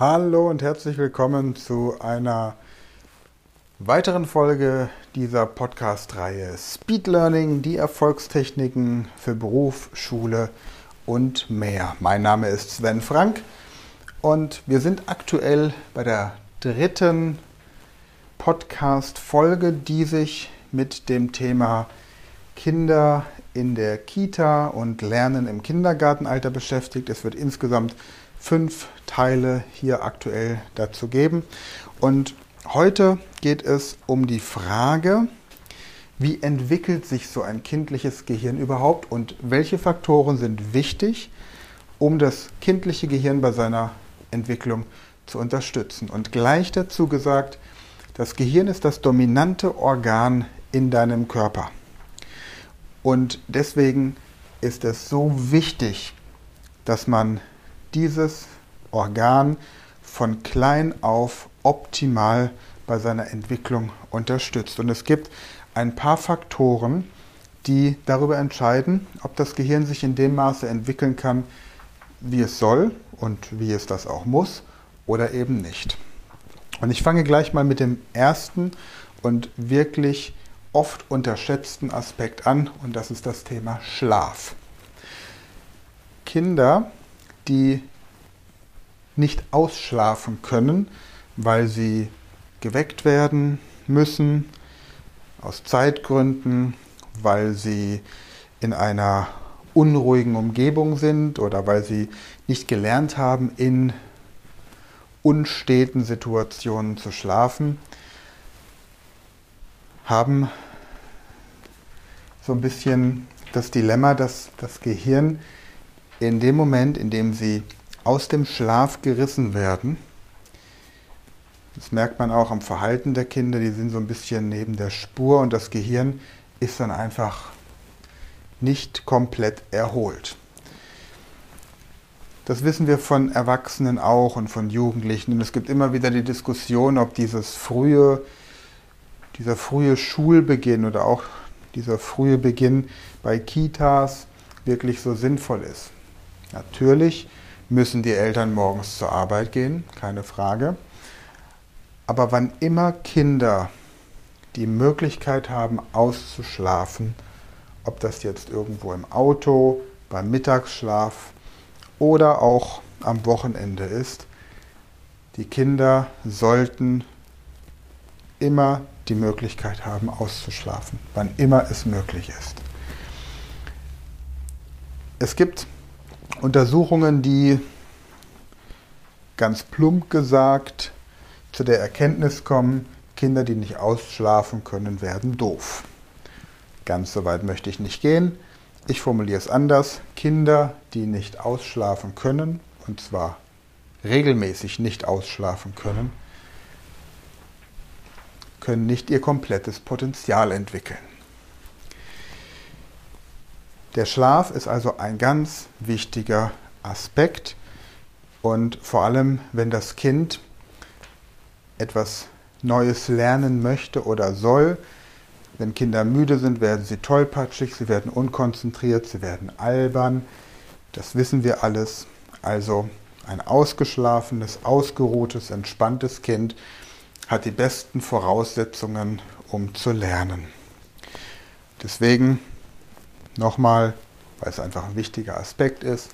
Hallo und herzlich willkommen zu einer weiteren Folge dieser Podcast-Reihe Speed Learning, die Erfolgstechniken für Beruf, Schule und mehr. Mein Name ist Sven Frank und wir sind aktuell bei der dritten Podcast-Folge, die sich mit dem Thema Kinder in der Kita und Lernen im Kindergartenalter beschäftigt. Es wird insgesamt fünf Teile hier aktuell dazu geben. Und heute geht es um die Frage, wie entwickelt sich so ein kindliches Gehirn überhaupt und welche Faktoren sind wichtig, um das kindliche Gehirn bei seiner Entwicklung zu unterstützen. Und gleich dazu gesagt, das Gehirn ist das dominante Organ in deinem Körper. Und deswegen ist es so wichtig, dass man dieses Organ von klein auf optimal bei seiner Entwicklung unterstützt. Und es gibt ein paar Faktoren, die darüber entscheiden, ob das Gehirn sich in dem Maße entwickeln kann, wie es soll und wie es das auch muss oder eben nicht. Und ich fange gleich mal mit dem ersten und wirklich oft unterschätzten Aspekt an und das ist das Thema Schlaf. Kinder die nicht ausschlafen können, weil sie geweckt werden müssen, aus Zeitgründen, weil sie in einer unruhigen Umgebung sind oder weil sie nicht gelernt haben, in unsteten Situationen zu schlafen, haben so ein bisschen das Dilemma, dass das Gehirn in dem Moment, in dem sie aus dem Schlaf gerissen werden, das merkt man auch am Verhalten der Kinder, die sind so ein bisschen neben der Spur und das Gehirn ist dann einfach nicht komplett erholt. Das wissen wir von Erwachsenen auch und von Jugendlichen. Und es gibt immer wieder die Diskussion, ob dieses frühe, dieser frühe Schulbeginn oder auch dieser frühe Beginn bei Kitas wirklich so sinnvoll ist. Natürlich müssen die Eltern morgens zur Arbeit gehen, keine Frage. Aber wann immer Kinder die Möglichkeit haben, auszuschlafen, ob das jetzt irgendwo im Auto, beim Mittagsschlaf oder auch am Wochenende ist, die Kinder sollten immer die Möglichkeit haben, auszuschlafen, wann immer es möglich ist. Es gibt Untersuchungen, die ganz plump gesagt zu der Erkenntnis kommen, Kinder, die nicht ausschlafen können, werden doof. Ganz so weit möchte ich nicht gehen. Ich formuliere es anders. Kinder, die nicht ausschlafen können, und zwar regelmäßig nicht ausschlafen können, können nicht ihr komplettes Potenzial entwickeln. Der Schlaf ist also ein ganz wichtiger Aspekt und vor allem, wenn das Kind etwas Neues lernen möchte oder soll, wenn Kinder müde sind, werden sie tollpatschig, sie werden unkonzentriert, sie werden albern. Das wissen wir alles. Also ein ausgeschlafenes, ausgeruhtes, entspanntes Kind hat die besten Voraussetzungen, um zu lernen. Deswegen Nochmal, weil es einfach ein wichtiger Aspekt ist,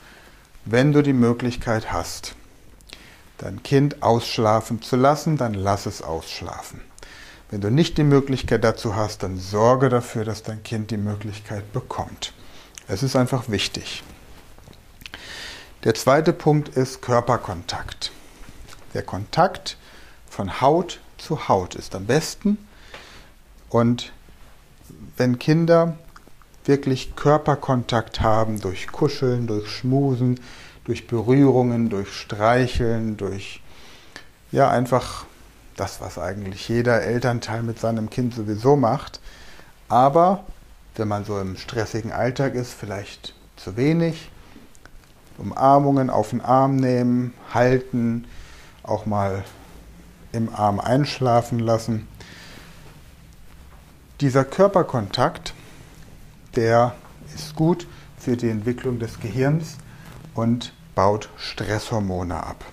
wenn du die Möglichkeit hast, dein Kind ausschlafen zu lassen, dann lass es ausschlafen. Wenn du nicht die Möglichkeit dazu hast, dann sorge dafür, dass dein Kind die Möglichkeit bekommt. Es ist einfach wichtig. Der zweite Punkt ist Körperkontakt. Der Kontakt von Haut zu Haut ist am besten. Und wenn Kinder wirklich Körperkontakt haben durch Kuscheln, durch Schmusen, durch Berührungen, durch Streicheln, durch ja einfach das, was eigentlich jeder Elternteil mit seinem Kind sowieso macht. Aber wenn man so im stressigen Alltag ist, vielleicht zu wenig. Umarmungen auf den Arm nehmen, halten, auch mal im Arm einschlafen lassen. Dieser Körperkontakt der ist gut für die Entwicklung des Gehirns und baut Stresshormone ab.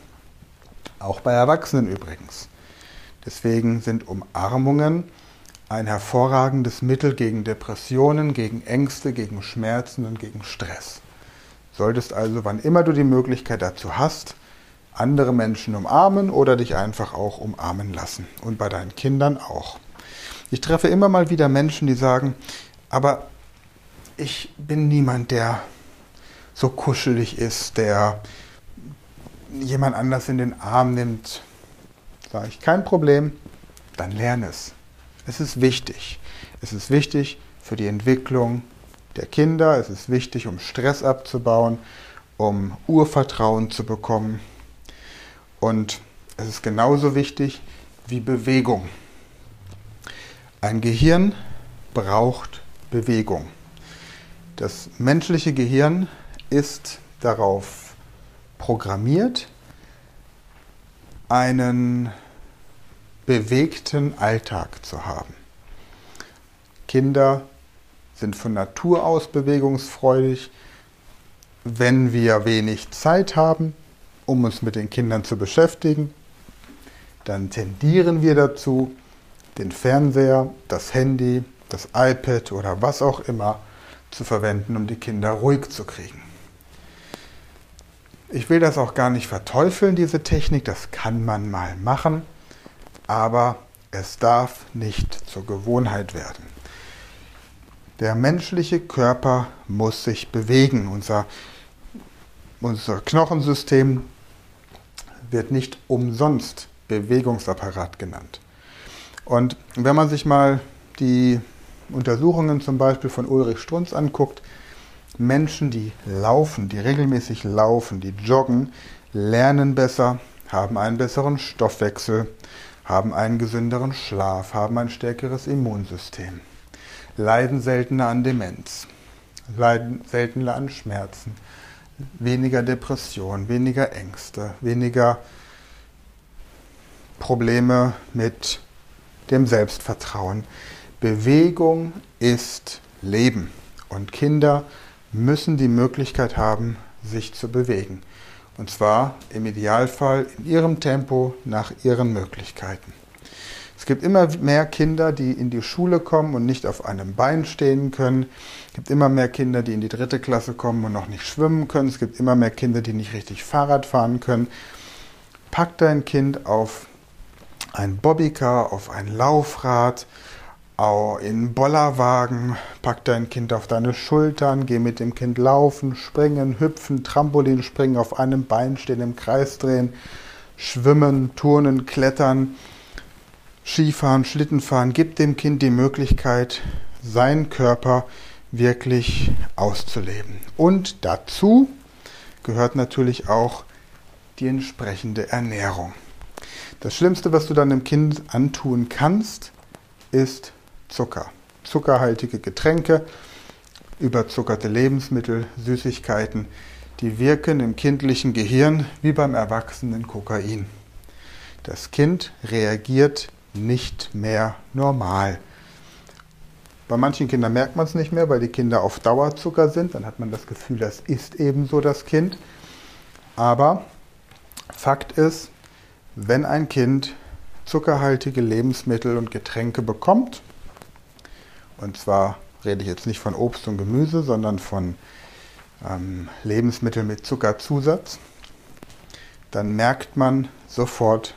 Auch bei Erwachsenen übrigens. Deswegen sind Umarmungen ein hervorragendes Mittel gegen Depressionen, gegen Ängste, gegen Schmerzen und gegen Stress. Solltest also, wann immer du die Möglichkeit dazu hast, andere Menschen umarmen oder dich einfach auch umarmen lassen. Und bei deinen Kindern auch. Ich treffe immer mal wieder Menschen, die sagen, aber ich bin niemand, der so kuschelig ist, der jemand anders in den Arm nimmt. Sage ich, kein Problem, dann lerne es. Es ist wichtig. Es ist wichtig für die Entwicklung der Kinder, es ist wichtig, um Stress abzubauen, um Urvertrauen zu bekommen. Und es ist genauso wichtig wie Bewegung. Ein Gehirn braucht Bewegung. Das menschliche Gehirn ist darauf programmiert, einen bewegten Alltag zu haben. Kinder sind von Natur aus bewegungsfreudig. Wenn wir wenig Zeit haben, um uns mit den Kindern zu beschäftigen, dann tendieren wir dazu, den Fernseher, das Handy, das iPad oder was auch immer zu verwenden, um die Kinder ruhig zu kriegen. Ich will das auch gar nicht verteufeln, diese Technik, das kann man mal machen, aber es darf nicht zur Gewohnheit werden. Der menschliche Körper muss sich bewegen. Unser, unser Knochensystem wird nicht umsonst Bewegungsapparat genannt. Und wenn man sich mal die Untersuchungen zum Beispiel von Ulrich Strunz anguckt, Menschen, die laufen, die regelmäßig laufen, die joggen, lernen besser, haben einen besseren Stoffwechsel, haben einen gesünderen Schlaf, haben ein stärkeres Immunsystem, leiden seltener an Demenz, leiden seltener an Schmerzen, weniger Depression, weniger Ängste, weniger Probleme mit dem Selbstvertrauen. Bewegung ist Leben und Kinder müssen die Möglichkeit haben, sich zu bewegen. Und zwar im Idealfall in ihrem Tempo nach ihren Möglichkeiten. Es gibt immer mehr Kinder, die in die Schule kommen und nicht auf einem Bein stehen können. Es gibt immer mehr Kinder, die in die dritte Klasse kommen und noch nicht schwimmen können. Es gibt immer mehr Kinder, die nicht richtig Fahrrad fahren können. Pack dein Kind auf ein Bobbycar, auf ein Laufrad, in Bollerwagen, pack dein Kind auf deine Schultern, geh mit dem Kind laufen, springen, hüpfen, Trampolin springen, auf einem Bein stehen, im Kreis drehen, schwimmen, turnen, klettern, Skifahren, Schlittenfahren. Gib dem Kind die Möglichkeit, seinen Körper wirklich auszuleben. Und dazu gehört natürlich auch die entsprechende Ernährung. Das Schlimmste, was du deinem Kind antun kannst, ist Zucker. Zuckerhaltige Getränke, überzuckerte Lebensmittel, Süßigkeiten, die wirken im kindlichen Gehirn wie beim erwachsenen Kokain. Das Kind reagiert nicht mehr normal. Bei manchen Kindern merkt man es nicht mehr, weil die Kinder auf Dauerzucker sind. Dann hat man das Gefühl, das ist ebenso das Kind. Aber Fakt ist, wenn ein Kind zuckerhaltige Lebensmittel und Getränke bekommt, und zwar rede ich jetzt nicht von Obst und Gemüse, sondern von ähm, Lebensmitteln mit Zuckerzusatz, dann merkt man sofort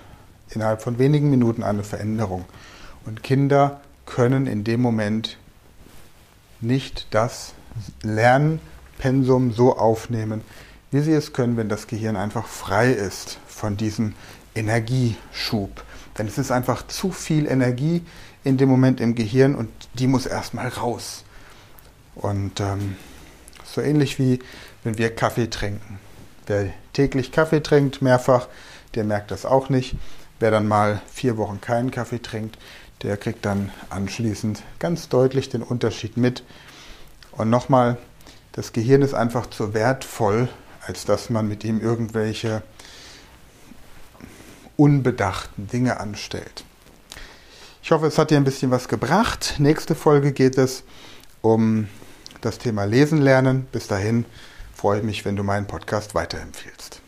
innerhalb von wenigen Minuten eine Veränderung. Und Kinder können in dem Moment nicht das Lernpensum so aufnehmen, wie sie es können, wenn das Gehirn einfach frei ist von diesem Energieschub. Denn es ist einfach zu viel Energie in dem Moment im Gehirn und die muss erstmal raus. Und ähm, so ähnlich wie wenn wir Kaffee trinken. Wer täglich Kaffee trinkt, mehrfach, der merkt das auch nicht. Wer dann mal vier Wochen keinen Kaffee trinkt, der kriegt dann anschließend ganz deutlich den Unterschied mit. Und nochmal, das Gehirn ist einfach zu wertvoll, als dass man mit ihm irgendwelche unbedachten Dinge anstellt. Ich hoffe, es hat dir ein bisschen was gebracht. Nächste Folge geht es um das Thema Lesen lernen. Bis dahin freue ich mich, wenn du meinen Podcast weiterempfiehlst.